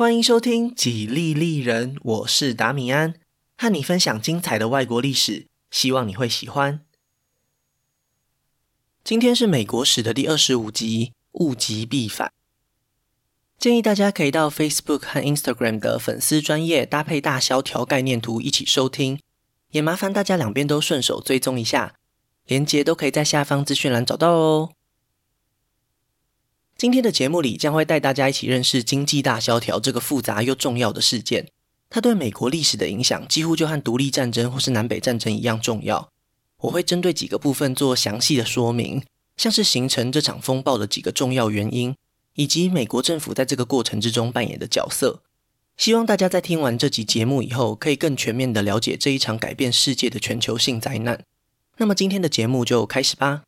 欢迎收听《几利利人》，我是达米安，和你分享精彩的外国历史，希望你会喜欢。今天是美国史的第二十五集，物极必反。建议大家可以到 Facebook 和 Instagram 的粉丝专页搭配大萧条概念图一起收听，也麻烦大家两边都顺手追踪一下，连结都可以在下方资讯栏找到哦。今天的节目里将会带大家一起认识经济大萧条这个复杂又重要的事件，它对美国历史的影响几乎就和独立战争或是南北战争一样重要。我会针对几个部分做详细的说明，像是形成这场风暴的几个重要原因，以及美国政府在这个过程之中扮演的角色。希望大家在听完这集节目以后，可以更全面地了解这一场改变世界的全球性灾难。那么今天的节目就开始吧。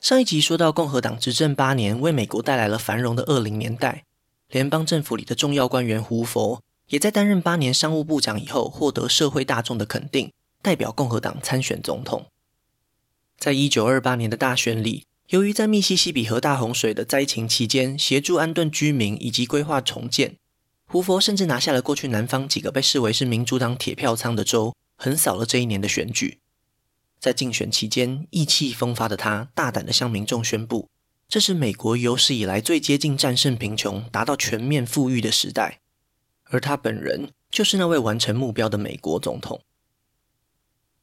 上一集说到，共和党执政八年，为美国带来了繁荣的二零年代。联邦政府里的重要官员胡佛，也在担任八年商务部长以后，获得社会大众的肯定，代表共和党参选总统。在一九二八年的大选里，由于在密西西比河大洪水的灾情期间，协助安顿居民以及规划重建，胡佛甚至拿下了过去南方几个被视为是民主党铁票仓的州，横扫了这一年的选举。在竞选期间，意气风发的他大胆地向民众宣布，这是美国有史以来最接近战胜贫穷、达到全面富裕的时代。而他本人就是那位完成目标的美国总统。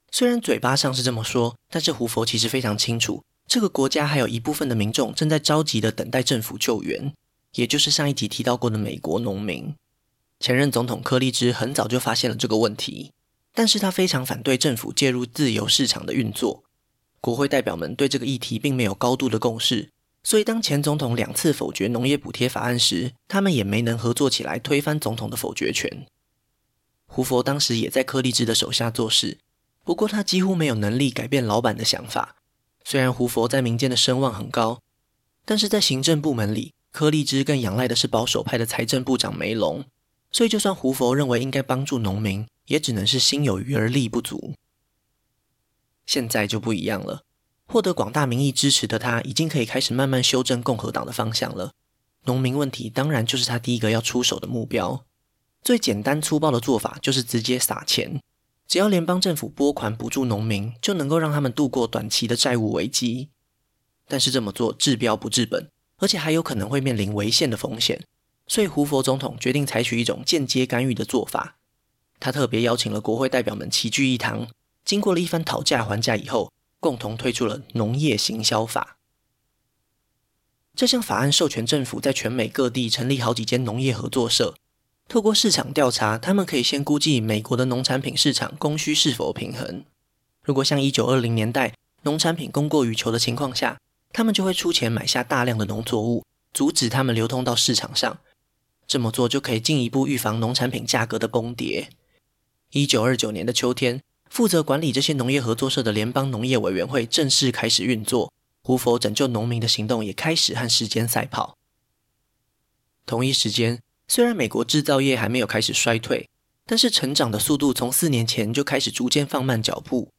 虽然嘴巴上是这么说，但是胡佛其实非常清楚，这个国家还有一部分的民众正在着急地等待政府救援，也就是上一集提到过的美国农民。前任总统柯立芝很早就发现了这个问题。但是他非常反对政府介入自由市场的运作，国会代表们对这个议题并没有高度的共识，所以当前总统两次否决农业补贴法案时，他们也没能合作起来推翻总统的否决权。胡佛当时也在柯立芝的手下做事，不过他几乎没有能力改变老板的想法。虽然胡佛在民间的声望很高，但是在行政部门里，柯立芝更仰赖的是保守派的财政部长梅隆，所以就算胡佛认为应该帮助农民，也只能是心有余而力不足。现在就不一样了，获得广大民意支持的他，已经可以开始慢慢修正共和党的方向了。农民问题当然就是他第一个要出手的目标。最简单粗暴的做法就是直接撒钱，只要联邦政府拨款补助农民，就能够让他们度过短期的债务危机。但是这么做治标不治本，而且还有可能会面临违宪的风险。所以胡佛总统决定采取一种间接干预的做法。他特别邀请了国会代表们齐聚一堂，经过了一番讨价还价以后，共同推出了农业行销法。这项法案授权政府在全美各地成立好几间农业合作社，透过市场调查，他们可以先估计美国的农产品市场供需是否平衡。如果像一九二零年代农产品供过于求的情况下，他们就会出钱买下大量的农作物，阻止他们流通到市场上。这么做就可以进一步预防农产品价格的崩跌。一九二九年的秋天，负责管理这些农业合作社的联邦农业委员会正式开始运作。胡佛拯救农民的行动也开始和时间赛跑。同一时间，虽然美国制造业还没有开始衰退，但是成长的速度从四年前就开始逐渐放慢脚步。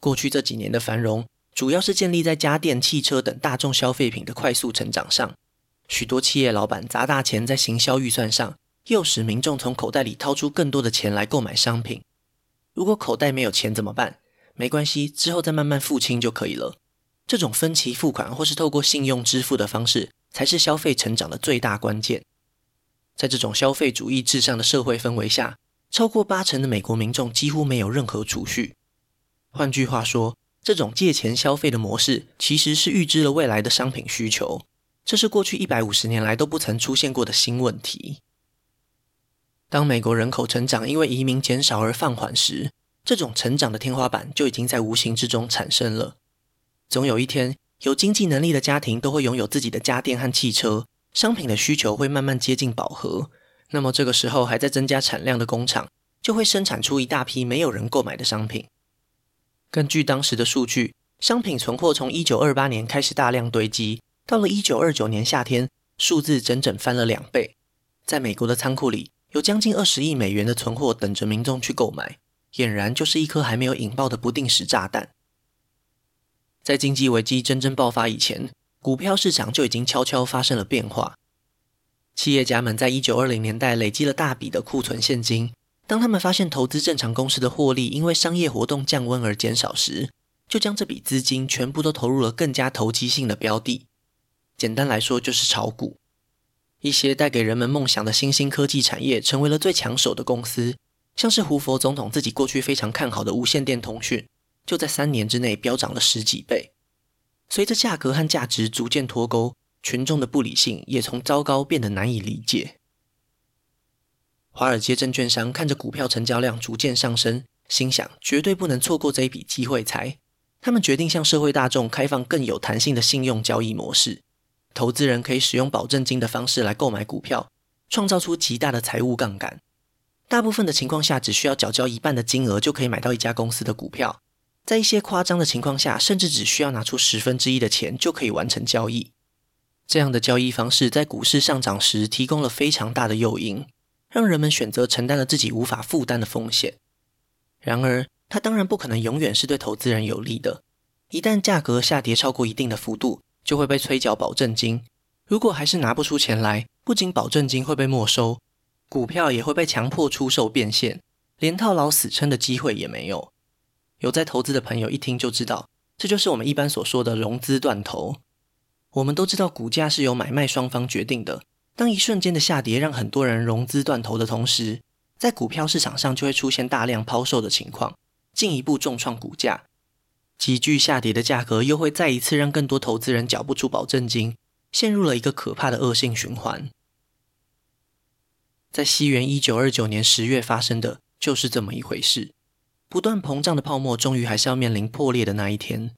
过去这几年的繁荣，主要是建立在家电、汽车等大众消费品的快速成长上。许多企业老板砸大钱在行销预算上。诱使民众从口袋里掏出更多的钱来购买商品。如果口袋没有钱怎么办？没关系，之后再慢慢付清就可以了。这种分期付款或是透过信用支付的方式，才是消费成长的最大关键。在这种消费主义至上的社会氛围下，超过八成的美国民众几乎没有任何储蓄。换句话说，这种借钱消费的模式其实是预知了未来的商品需求。这是过去一百五十年来都不曾出现过的新问题。当美国人口成长因为移民减少而放缓时，这种成长的天花板就已经在无形之中产生了。总有一天，有经济能力的家庭都会拥有自己的家电和汽车，商品的需求会慢慢接近饱和。那么这个时候还在增加产量的工厂，就会生产出一大批没有人购买的商品。根据当时的数据，商品存货从1928年开始大量堆积，到了1929年夏天，数字整整翻了两倍。在美国的仓库里，有将近二十亿美元的存货等着民众去购买，俨然就是一颗还没有引爆的不定时炸弹。在经济危机真正爆发以前，股票市场就已经悄悄发生了变化。企业家们在一九二零年代累积了大笔的库存现金。当他们发现投资正常公司的获利因为商业活动降温而减少时，就将这笔资金全部都投入了更加投机性的标的。简单来说，就是炒股。一些带给人们梦想的新兴科技产业成为了最抢手的公司，像是胡佛总统自己过去非常看好的无线电通讯，就在三年之内飙涨了十几倍。随着价格和价值逐渐脱钩，群众的不理性也从糟糕变得难以理解。华尔街证券商看着股票成交量逐渐上升，心想绝对不能错过这一笔机会财。他们决定向社会大众开放更有弹性的信用交易模式，投资人可以使用保证金的方式来购买股票，创造出极大的财务杠杆。大部分的情况下，只需要缴交一半的金额就可以买到一家公司的股票；在一些夸张的情况下，甚至只需要拿出十分之一的钱就可以完成交易。这样的交易方式在股市上涨时提供了非常大的诱因，让人们选择承担了自己无法负担的风险。然而，它当然不可能永远是对投资人有利的。一旦价格下跌超过一定的幅度，就会被催缴保证金。如果还是拿不出钱来，不仅保证金会被没收，股票也会被强迫出售变现，连套牢死撑的机会也没有。有在投资的朋友一听就知道，这就是我们一般所说的融资断头。我们都知道，股价是由买卖双方决定的。当一瞬间的下跌让很多人融资断头的同时，在股票市场上就会出现大量抛售的情况。进一步重创股价，急剧下跌的价格又会再一次让更多投资人缴不出保证金，陷入了一个可怕的恶性循环。在西元一九二九年十月发生的就是这么一回事。不断膨胀的泡沫终于还是要面临破裂的那一天。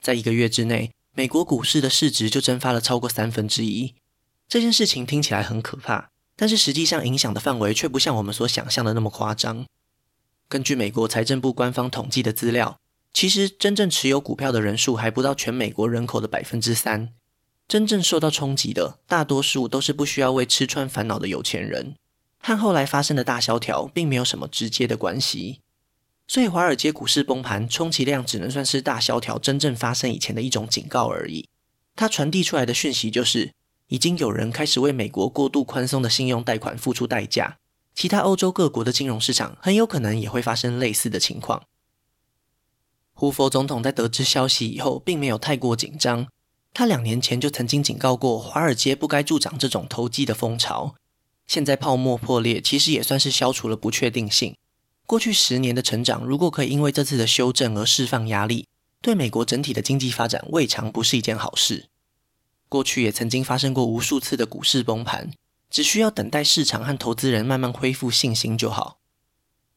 在一个月之内，美国股市的市值就蒸发了超过三分之一。这件事情听起来很可怕，但是实际上影响的范围却不像我们所想象的那么夸张。根据美国财政部官方统计的资料，其实真正持有股票的人数还不到全美国人口的百分之三。真正受到冲击的，大多数都是不需要为吃穿烦恼的有钱人，和后来发生的大萧条并没有什么直接的关系。所以，华尔街股市崩盘，充其量只能算是大萧条真正发生以前的一种警告而已。它传递出来的讯息就是，已经有人开始为美国过度宽松的信用贷款付出代价。其他欧洲各国的金融市场很有可能也会发生类似的情况。胡佛总统在得知消息以后，并没有太过紧张。他两年前就曾经警告过，华尔街不该助长这种投机的风潮。现在泡沫破裂，其实也算是消除了不确定性。过去十年的成长，如果可以因为这次的修正而释放压力，对美国整体的经济发展未尝不是一件好事。过去也曾经发生过无数次的股市崩盘。只需要等待市场和投资人慢慢恢复信心就好。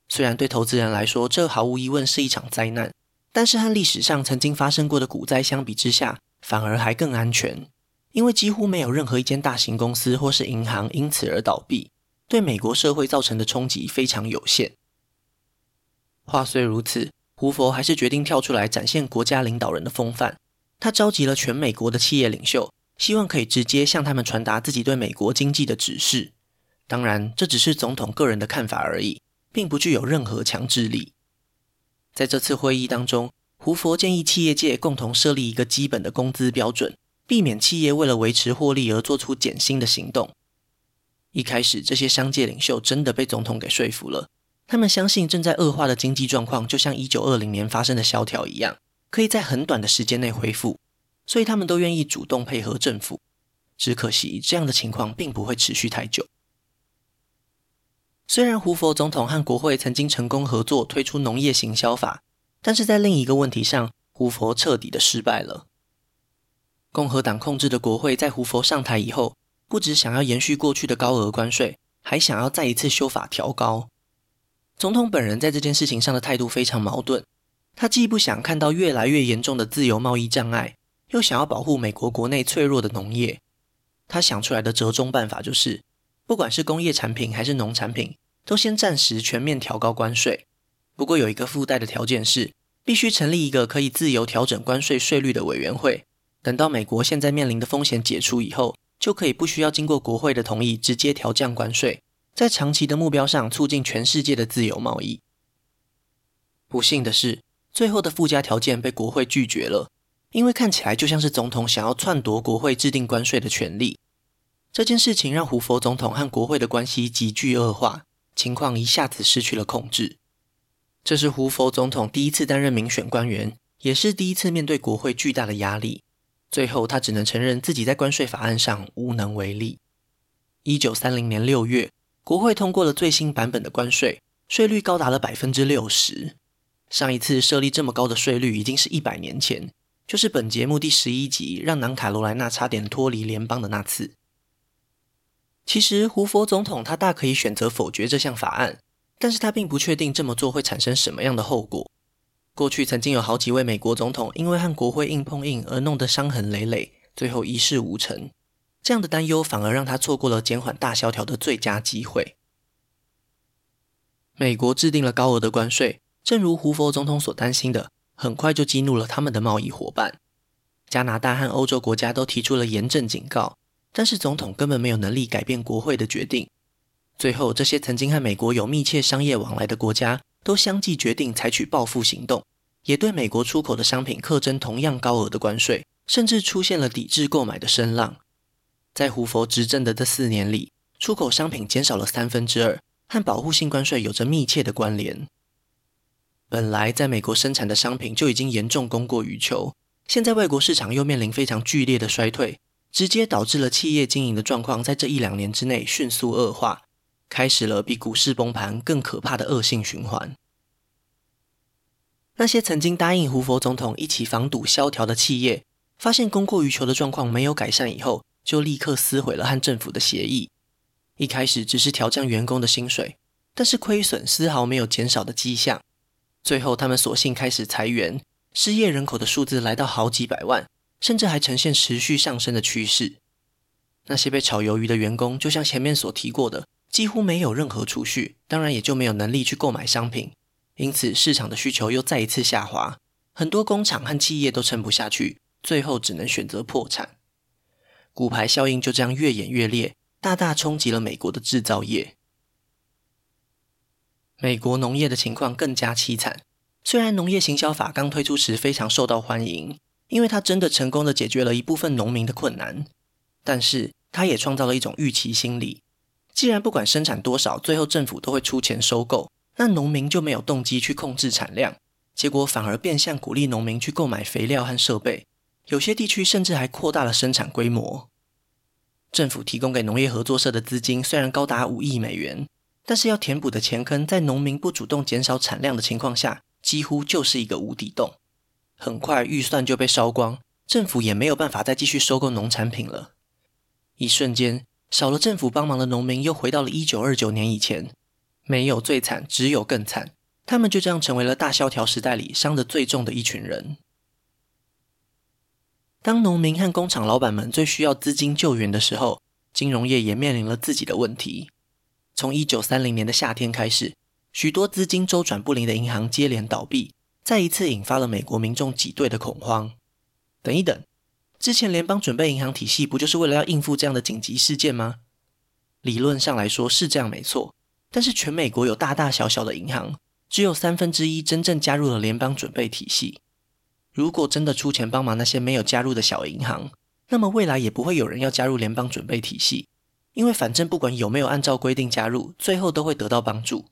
虽然对投资人来说，这毫无疑问是一场灾难，但是和历史上曾经发生过的股灾相比之下，反而还更安全，因为几乎没有任何一间大型公司或是银行因此而倒闭，对美国社会造成的冲击非常有限。话虽如此，胡佛还是决定跳出来展现国家领导人的风范，他召集了全美国的企业领袖。希望可以直接向他们传达自己对美国经济的指示。当然，这只是总统个人的看法而已，并不具有任何强制力。在这次会议当中，胡佛建议企业界共同设立一个基本的工资标准，避免企业为了维持获利而做出减薪的行动。一开始，这些商界领袖真的被总统给说服了。他们相信正在恶化的经济状况，就像一九二零年发生的萧条一样，可以在很短的时间内恢复。所以他们都愿意主动配合政府，只可惜这样的情况并不会持续太久。虽然胡佛总统和国会曾经成功合作推出农业行销法，但是在另一个问题上，胡佛彻底的失败了。共和党控制的国会在胡佛上台以后，不只想要延续过去的高额关税，还想要再一次修法调高。总统本人在这件事情上的态度非常矛盾，他既不想看到越来越严重的自由贸易障碍。又想要保护美国国内脆弱的农业，他想出来的折中办法就是，不管是工业产品还是农产品，都先暂时全面调高关税。不过有一个附带的条件是，必须成立一个可以自由调整关税税率的委员会。等到美国现在面临的风险解除以后，就可以不需要经过国会的同意，直接调降关税，在长期的目标上促进全世界的自由贸易。不幸的是，最后的附加条件被国会拒绝了。因为看起来就像是总统想要篡夺国会制定关税的权利，这件事情让胡佛总统和国会的关系急剧恶化，情况一下子失去了控制。这是胡佛总统第一次担任民选官员，也是第一次面对国会巨大的压力。最后，他只能承认自己在关税法案上无能为力。一九三零年六月，国会通过了最新版本的关税，税率高达了百分之六十。上一次设立这么高的税率已经是一百年前，就是本节目第十一集让南卡罗来纳差点脱离联邦的那次。其实，胡佛总统他大可以选择否决这项法案，但是他并不确定这么做会产生什么样的后果。过去曾经有好几位美国总统因为和国会硬碰硬而弄得伤痕累累，最后一事无成。这样的担忧反而让他错过了减缓大萧条的最佳机会。美国制定了高额的关税，正如胡佛总统所担心的，很快就激怒了他们的贸易伙伴。加拿大和欧洲国家都提出了严正警告，但是总统根本没有能力改变国会的决定。最后，这些曾经和美国有密切商业往来的国家，都相继决定采取报复行动，也对美国出口的商品课征同样高额的关税，甚至出现了抵制购买的声浪。在胡佛执政的这四年里，出口商品减少了三分之二，和保护性关税有着密切的关联。本来在美国生产的商品就已经严重供过于求，现在外国市场又面临非常剧烈的衰退，直接导致了企业经营的状况在这一两年之内迅速恶化。开始了比股市崩盘更可怕的恶性循环。那些曾经答应胡佛总统一起防堵萧条的企业，发现供过于求的状况没有改善以后，就立刻撕毁了和政府的协议。一开始只是调降员工的薪水，但是亏损丝毫没有减少的迹象。最后，他们索性开始裁员，失业人口的数字来到好几百万，甚至还呈现持续上升的趋势。那些被炒鱿鱼的员工，就像前面所提过的。几乎没有任何储蓄，当然也就没有能力去购买商品，因此市场的需求又再一次下滑，很多工厂和企业都撑不下去，最后只能选择破产。骨牌效应就这样越演越烈，大大冲击了美国的制造业。美国农业的情况更加凄惨。虽然农业行销法刚推出时非常受到欢迎，因为它真的成功的解决了一部分农民的困难，但是它也创造了一种预期心理。既然不管生产多少，最后政府都会出钱收购，那农民就没有动机去控制产量，结果反而变相鼓励农民去购买肥料和设备，有些地区甚至还扩大了生产规模。政府提供给农业合作社的资金虽然高达五亿美元，但是要填补的钱坑，在农民不主动减少产量的情况下，几乎就是一个无底洞。很快预算就被烧光，政府也没有办法再继续收购农产品了。一瞬间。少了政府帮忙的农民又回到了一九二九年以前，没有最惨，只有更惨。他们就这样成为了大萧条时代里伤得最重的一群人。当农民和工厂老板们最需要资金救援的时候，金融业也面临了自己的问题。从一九三零年的夏天开始，许多资金周转不灵的银行接连倒闭，再一次引发了美国民众挤兑的恐慌。等一等。之前联邦准备银行体系不就是为了要应付这样的紧急事件吗？理论上来说是这样没错，但是全美国有大大小小的银行，只有三分之一真正加入了联邦准备体系。如果真的出钱帮忙那些没有加入的小银行，那么未来也不会有人要加入联邦准备体系，因为反正不管有没有按照规定加入，最后都会得到帮助。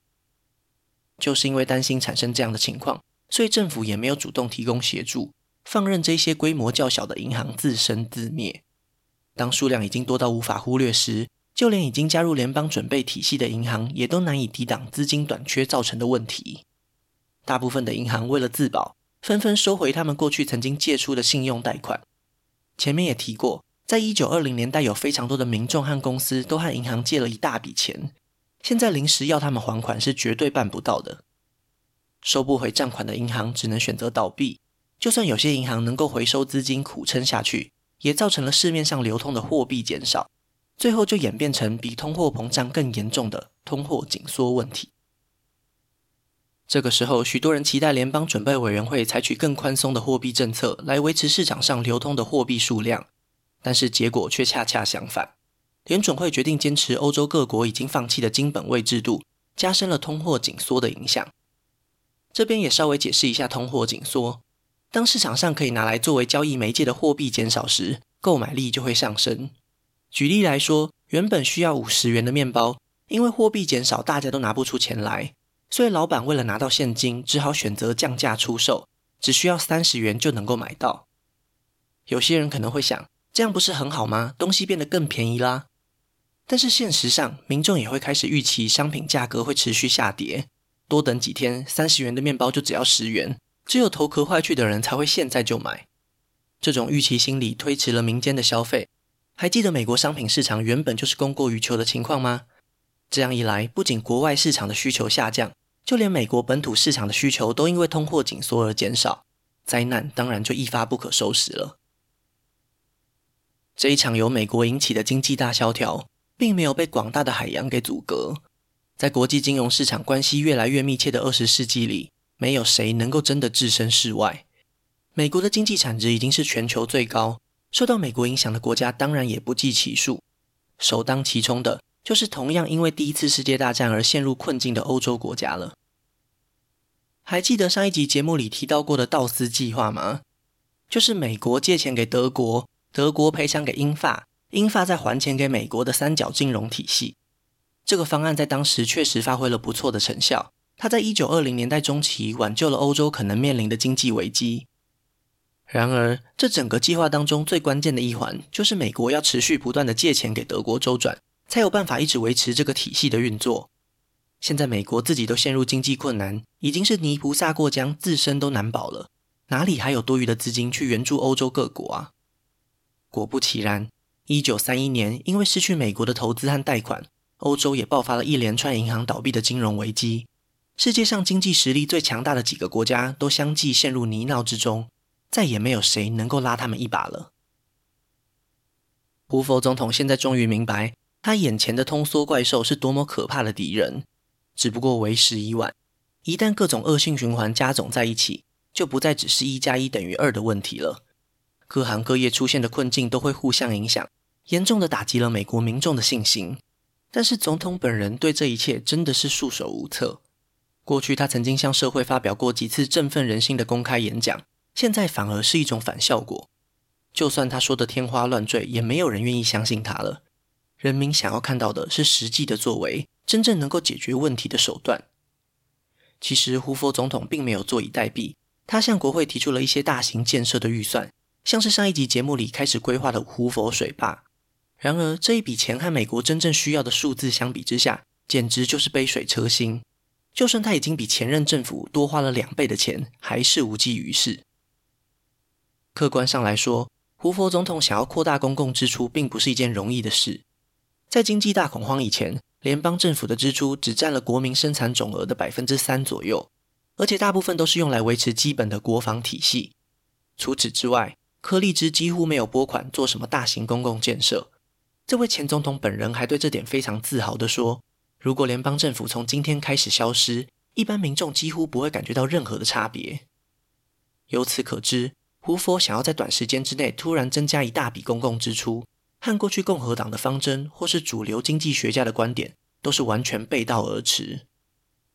就是因为担心产生这样的情况，所以政府也没有主动提供协助。放任这些规模较小的银行自生自灭。当数量已经多到无法忽略时，就连已经加入联邦准备体系的银行也都难以抵挡资金短缺造成的问题。大部分的银行为了自保，纷纷收回他们过去曾经借出的信用贷款。前面也提过，在一九二零年代，有非常多的民众和公司都和银行借了一大笔钱，现在临时要他们还款是绝对办不到的。收不回账款的银行只能选择倒闭。就算有些银行能够回收资金苦撑下去，也造成了市面上流通的货币减少，最后就演变成比通货膨胀更严重的通货紧缩问题。这个时候，许多人期待联邦准备委员会采取更宽松的货币政策来维持市场上流通的货币数量，但是结果却恰恰相反。联准会决定坚持欧洲各国已经放弃的金本位制度，加深了通货紧缩的影响。这边也稍微解释一下通货紧缩。当市场上可以拿来作为交易媒介的货币减少时，购买力就会上升。举例来说，原本需要五十元的面包，因为货币减少，大家都拿不出钱来，所以老板为了拿到现金，只好选择降价出售，只需要三十元就能够买到。有些人可能会想，这样不是很好吗？东西变得更便宜啦。但是现实上，民众也会开始预期商品价格会持续下跌，多等几天，三十元的面包就只要十元，只有头壳坏去的人才会现在就买。这种预期心理推迟了民间的消费。还记得美国商品市场原本就是供过于求的情况吗？这样一来，不仅国外市场的需求下降，就连美国本土市场的需求都因为通货紧缩而减少，灾难当然就一发不可收拾了。这一场由美国引起的经济大萧条，并没有被广大的海洋给阻隔。在国际金融市场关系越来越密切的二十世纪里，没有谁能够真的置身事外。美国的经济产值已经是全球最高，受到美国影响的国家当然也不计其数。首当其冲的就是同样因为第一次世界大战而陷入困境的欧洲国家了。还记得上一集节目里提到过的道斯计划吗？就是美国借钱给德国，德国赔偿给英法。英法再还钱给美国的三角金融体系，这个方案在当时确实发挥了不错的成效。它在一九二零年代中期挽救了欧洲可能面临的经济危机。然而，这整个计划当中最关键的一环，就是美国要持续不断的借钱给德国周转，才有办法一直维持这个体系的运作。现在美国自己都陷入经济困难，已经是泥菩萨过江，自身都难保了，哪里还有多余的资金去援助欧洲各国啊？果不其然。一九三一年，因为失去美国的投资和贷款，欧洲也爆发了一连串银行倒闭的金融危机。世界上经济实力最强大的几个国家都相继陷入泥淖之中，再也没有谁能够拉他们一把了。胡佛总统现在终于明白，他眼前的通缩怪兽是多么可怕的敌人。只不过为时已晚，一旦各种恶性循环加总在一起，就不再只是一加一等于二的问题了。各行各业出现的困境都会互相影响。严重的打击了美国民众的信心，但是总统本人对这一切真的是束手无策。过去他曾经向社会发表过几次振奋人心的公开演讲，现在反而是一种反效果。就算他说的天花乱坠，也没有人愿意相信他了。人民想要看到的是实际的作为，真正能够解决问题的手段。其实胡佛总统并没有坐以待毙，他向国会提出了一些大型建设的预算，像是上一集节目里开始规划的胡佛水坝。然而，这一笔钱和美国真正需要的数字相比之下，简直就是杯水车薪。就算他已经比前任政府多花了两倍的钱，还是无济于事。客观上来说，胡佛总统想要扩大公共支出，并不是一件容易的事。在经济大恐慌以前，联邦政府的支出只占了国民生产总额的百分之三左右，而且大部分都是用来维持基本的国防体系。除此之外，柯立芝几乎没有拨款做什么大型公共建设。这位前总统本人还对这点非常自豪地说：“如果联邦政府从今天开始消失，一般民众几乎不会感觉到任何的差别。”由此可知，胡佛想要在短时间之内突然增加一大笔公共支出，和过去共和党的方针或是主流经济学家的观点都是完全背道而驰。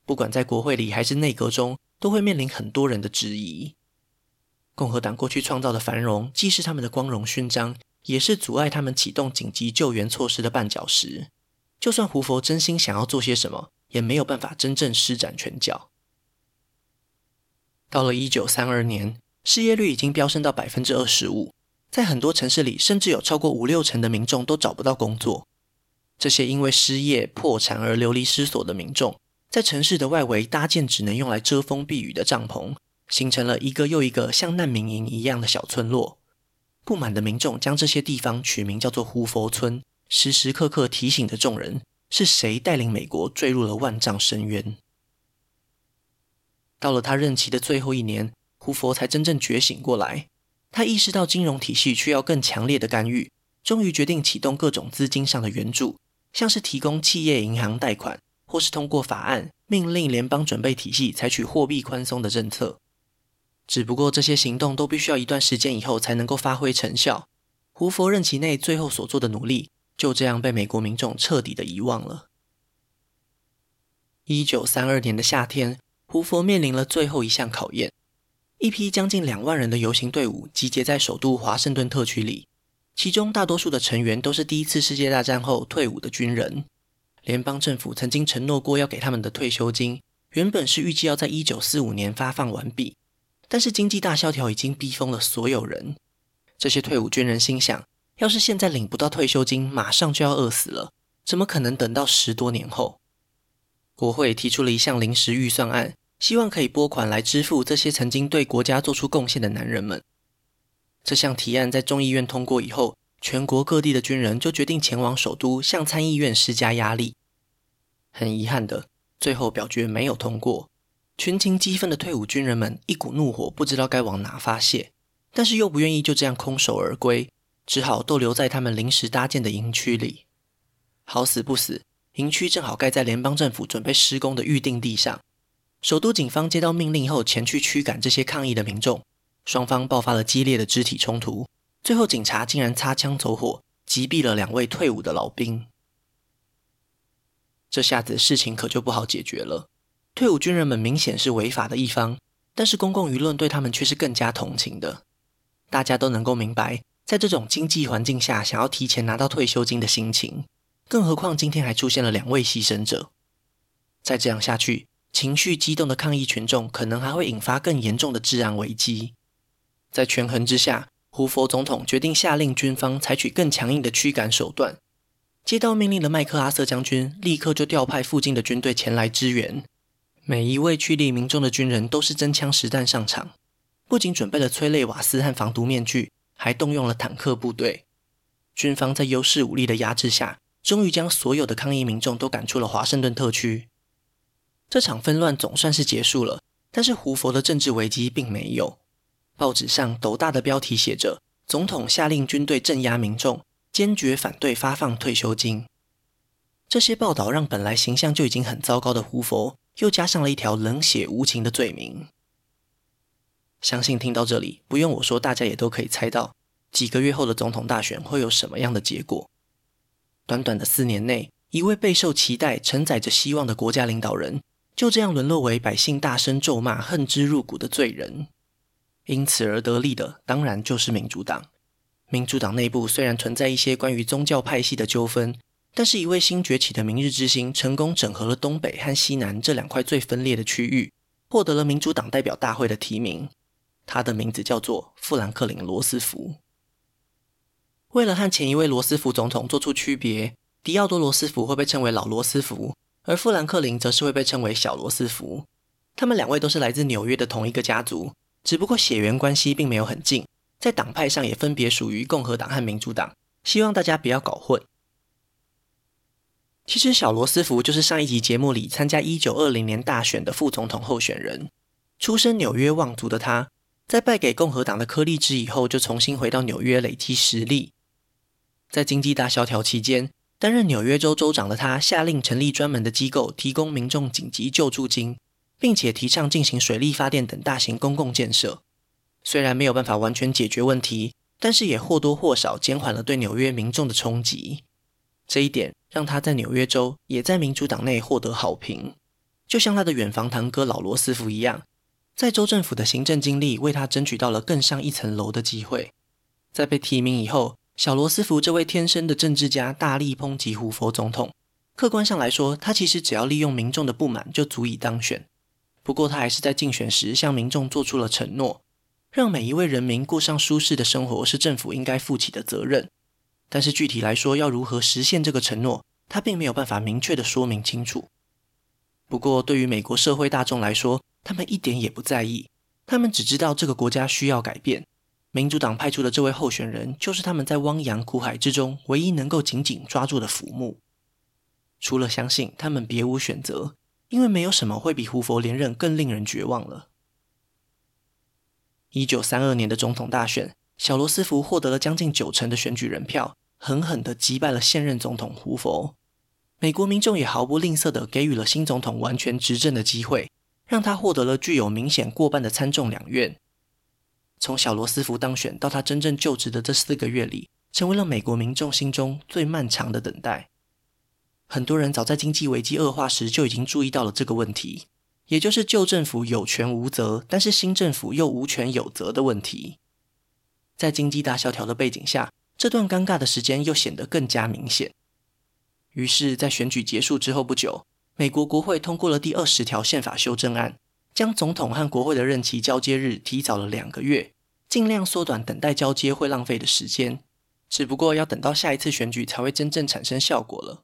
不管在国会里还是内阁中，都会面临很多人的质疑。共和党过去创造的繁荣，既是他们的光荣勋章。也是阻碍他们启动紧急救援措施的绊脚石。就算胡佛真心想要做些什么，也没有办法真正施展拳脚。到了一九三二年，失业率已经飙升到百分之二十五，在很多城市里，甚至有超过五六成的民众都找不到工作。这些因为失业、破产而流离失所的民众，在城市的外围搭建只能用来遮风避雨的帐篷，形成了一个又一个像难民营一样的小村落。不满的民众将这些地方取名叫做“胡佛村”，时时刻刻提醒着众人：是谁带领美国坠入了万丈深渊？到了他任期的最后一年，胡佛才真正觉醒过来。他意识到金融体系需要更强烈的干预，终于决定启动各种资金上的援助，像是提供企业银行贷款，或是通过法案命令联邦准备体系采取货币宽松的政策。只不过这些行动都必须要一段时间以后才能够发挥成效。胡佛任期内最后所做的努力，就这样被美国民众彻底的遗忘了。一九三二年的夏天，胡佛面临了最后一项考验。一批将近两万人的游行队伍集结在首都华盛顿特区里，其中大多数的成员都是第一次世界大战后退伍的军人。联邦政府曾经承诺过要给他们的退休金，原本是预计要在一九四五年发放完毕，但是经济大萧条已经逼疯了所有人。这些退伍军人心想，要是现在领不到退休金，马上就要饿死了，怎么可能等到十多年后？国会提出了一项临时预算案，希望可以拨款来支付这些曾经对国家做出贡献的男人们。这项提案在众议院通过以后，全国各地的军人就决定前往首都，向参议院施加压力。很遗憾的，最后表决没有通过。群情激愤的退伍军人们一股怒火，不知道该往哪发泄，但是又不愿意就这样空手而归，只好逗留在他们临时搭建的营区里。好死不死，营区正好盖在联邦政府准备施工的预定地上。首都警方接到命令后，前去驱赶这些抗议的民众。双方爆发了激烈的肢体冲突，最后警察竟然擦枪走火，击毙了两位退伍的老兵。这下子事情可就不好解决了。退伍军人们明显是违法的一方，但是公共舆论对他们却是更加同情的。大家都能够明白，在这种经济环境下，想要提前拿到退休金的心情。更何况今天还出现了两位牺牲者。再这样下去，情绪激动的抗议群众可能还会引发更严重的治安危机。在权衡之下，胡佛总统决定下令军方采取更强硬的驱赶手段。接到命令的麦克阿瑟将军立刻就调派附近的军队前来支援。每一位驱离民众的军人都是真枪实弹上场，不仅准备了催泪瓦斯和防毒面具，还动用了坦克部队。军方在优势武力的压制下，终于将所有的抗议民众都赶出了华盛顿特区。这场纷乱总算是结束了，但是胡佛的政治危机并没有。报纸上斗大的标题写着：“总统下令军队镇压民众，坚决反对发放退休金。”这些报道让本来形象就已经很糟糕的胡佛，又加上了一条冷血无情的罪名。相信听到这里，不用我说，大家也都可以猜到，几个月后的总统大选会有什么样的结果。短短的四年内，一位备受期待、承载着希望的国家领导人，就这样沦落为百姓大声咒骂、恨之入骨的罪人。因此而得利的，当然就是民主党。民主党内部虽然存在一些关于宗教派系的纠纷，但是一位新崛起的明日之星成功整合了东北和西南这两块最分裂的区域，获得了民主党代表大会的提名。他的名字叫做富兰克林·罗斯福。为了和前一位罗斯福总统做出区别，迪奥多·罗斯福会被称为老罗斯福，而富兰克林则是会被称为小罗斯福。他们两位都是来自纽约的同一个家族。只不过血缘关系并没有很近，在党派上也分别属于共和党和民主党。希望大家不要搞混。其实小罗斯福就是上一集节目里参加一九二零年大选的副总统候选人。出身纽约望族的他，在败给共和党的柯立芝以后，就重新回到纽约累积实力。在经济大萧条期间，担任纽约州州长的他，下令成立专门的机构，提供民众紧急救助金。并且提倡进行水力发电等大型公共建设，虽然没有办法完全解决问题，但是也或多或少减缓了对纽约民众的冲击。这一点让他在纽约州也在民主党内获得好评，就像他的远房堂哥老罗斯福一样，在州政府的行政经历为他争取到了更上一层楼的机会。在被提名以后，小罗斯福这位天生的政治家大力抨击胡佛总统。客观上来说，他其实只要利用民众的不满就足以当选。不过，他还是在竞选时向民众做出了承诺，让每一位人民过上舒适的生活是政府应该负起的责任。但是具体来说，要如何实现这个承诺，他并没有办法明确的说明清楚。不过，对于美国社会大众来说，他们一点也不在意，他们只知道这个国家需要改变。民主党派出的这位候选人，就是他们在汪洋苦海之中唯一能够紧紧抓住的浮木。除了相信，他们别无选择。因为没有什么会比胡佛连任更令人绝望了。一九三二年的总统大选，小罗斯福获得了将近九成的选举人票，狠狠地击败了现任总统胡佛。美国民众也毫不吝啬地给予了新总统完全执政的机会，让他获得了具有明显过半的参众两院。从小罗斯福当选到他真正就职的这四个月里，成为了美国民众心中最漫长的等待。很多人早在经济危机恶化时就已经注意到了这个问题，也就是旧政府有权无责，但是新政府又无权有责的问题。在经济大萧条的背景下，这段尴尬的时间又显得更加明显。于是，在选举结束之后不久，美国国会通过了第二十条宪法修正案，将总统和国会的任期交接日提早了两个月，尽量缩短等待交接会浪费的时间。只不过要等到下一次选举才会真正产生效果了。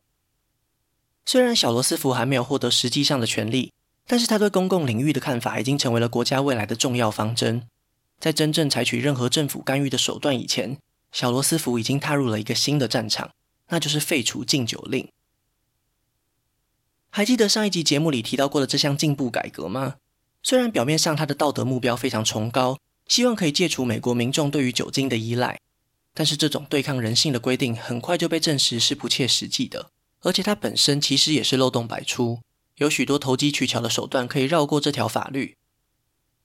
虽然小罗斯福还没有获得实际上的权利，但是他对公共领域的看法已经成为了国家未来的重要方针。在真正采取任何政府干预的手段以前，小罗斯福已经踏入了一个新的战场，那就是废除禁酒令。还记得上一集节目里提到过的这项进步改革吗？虽然表面上他的道德目标非常崇高，希望可以戒除美国民众对于酒精的依赖。但是这种对抗人性的规定很快就被证实是不切实际的，而且它本身其实也是漏洞百出，有许多投机取巧的手段可以绕过这条法律。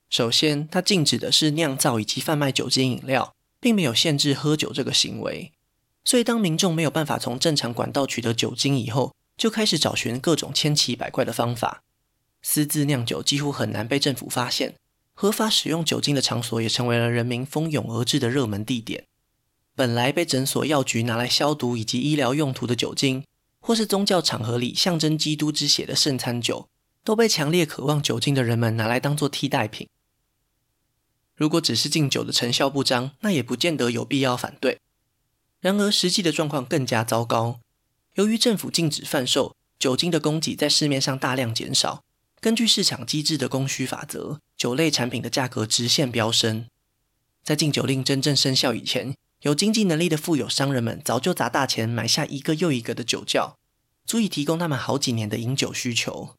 首先，它禁止的是酿造以及贩卖酒精饮料，并没有限制喝酒这个行为。所以，当民众没有办法从正常管道取得酒精以后，就开始找寻各种千奇百怪的方法。私自酿酒几乎很难被政府发现，合法使用酒精的场所也成为了人民蜂拥而至的热门地点。本来被诊所、药局拿来消毒以及医疗用途的酒精，或是宗教场合里象征基督之血的圣餐酒，都被强烈渴望酒精的人们拿来当做替代品。如果只是禁酒的成效不彰，那也不见得有必要反对。然而，实际的状况更加糟糕。由于政府禁止贩售酒精的供给，在市面上大量减少，根据市场机制的供需法则，酒类产品的价格直线飙升。在禁酒令真正生效以前，有经济能力的富有商人们早就砸大钱买下一个又一个的酒窖，足以提供他们好几年的饮酒需求。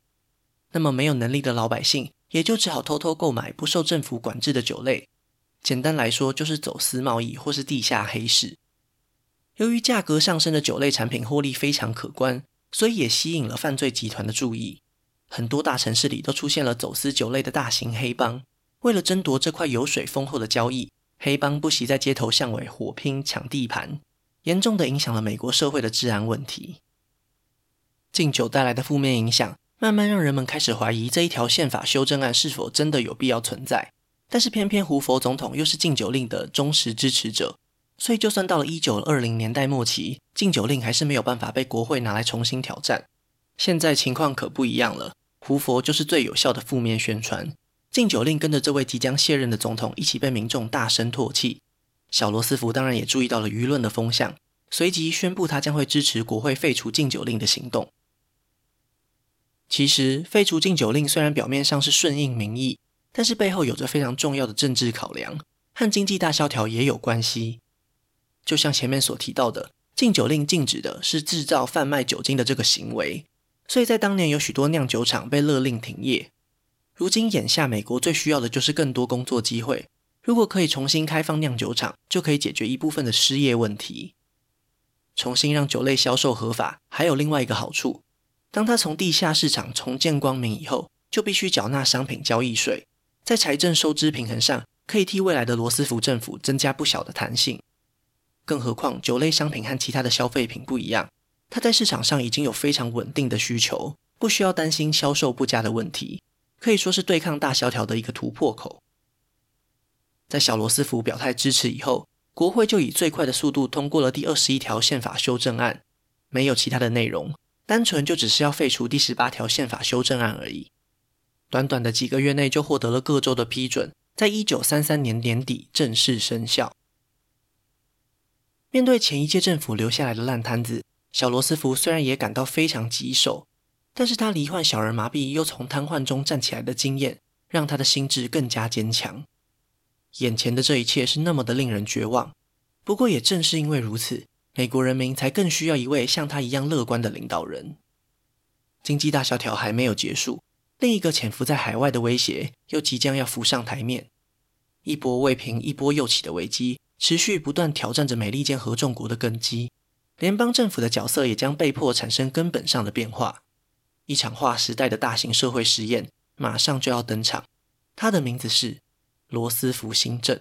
那么没有能力的老百姓也就只好偷偷购买不受政府管制的酒类。简单来说，就是走私贸易或是地下黑市。由于价格上升的酒类产品获利非常可观，所以也吸引了犯罪集团的注意。很多大城市里都出现了走私酒类的大型黑帮，为了争夺这块油水丰厚的交易。黑帮不惜在街头巷尾火拼抢地盘，严重的影响了美国社会的治安问题。禁酒带来的负面影响，慢慢让人们开始怀疑这一条宪法修正案是否真的有必要存在。但是偏偏胡佛总统又是禁酒令的忠实支持者，所以就算到了一九二零年代末期，禁酒令还是没有办法被国会拿来重新挑战。现在情况可不一样了，胡佛就是最有效的负面宣传。禁酒令跟着这位即将卸任的总统一起被民众大声唾弃。小罗斯福当然也注意到了舆论的风向，随即宣布他将会支持国会废除禁酒令的行动。其实，废除禁酒令虽然表面上是顺应民意，但是背后有着非常重要的政治考量，和经济大萧条也有关系。就像前面所提到的，禁酒令禁止的是制造、贩卖酒精的这个行为，所以在当年有许多酿酒厂被勒令停业。如今眼下，美国最需要的就是更多工作机会。如果可以重新开放酿酒厂，就可以解决一部分的失业问题。重新让酒类销售合法，还有另外一个好处：当他从地下市场重见光明以后，就必须缴纳商品交易税，在财政收支平衡上，可以替未来的罗斯福政府增加不小的弹性。更何况，酒类商品和其他的消费品不一样，它在市场上已经有非常稳定的需求，不需要担心销售不佳的问题。可以说是对抗大萧条的一个突破口。在小罗斯福表态支持以后，国会就以最快的速度通过了第二十一条宪法修正案，没有其他的内容，单纯就只是要废除第十八条宪法修正案而已。短短的几个月内就获得了各州的批准，在一九三三年年底正式生效。面对前一届政府留下来的烂摊子，小罗斯福虽然也感到非常棘手。但是他罹患小儿麻痹，又从瘫痪中站起来的经验，让他的心智更加坚强。眼前的这一切是那么的令人绝望，不过也正是因为如此，美国人民才更需要一位像他一样乐观的领导人。经济大萧条还没有结束，另一个潜伏在海外的威胁又即将要浮上台面。一波未平，一波又起的危机，持续不断挑战着美利坚合众国的根基，联邦政府的角色也将被迫产生根本上的变化。一场划时代的大型社会实验马上就要登场，它的名字是罗斯福新政。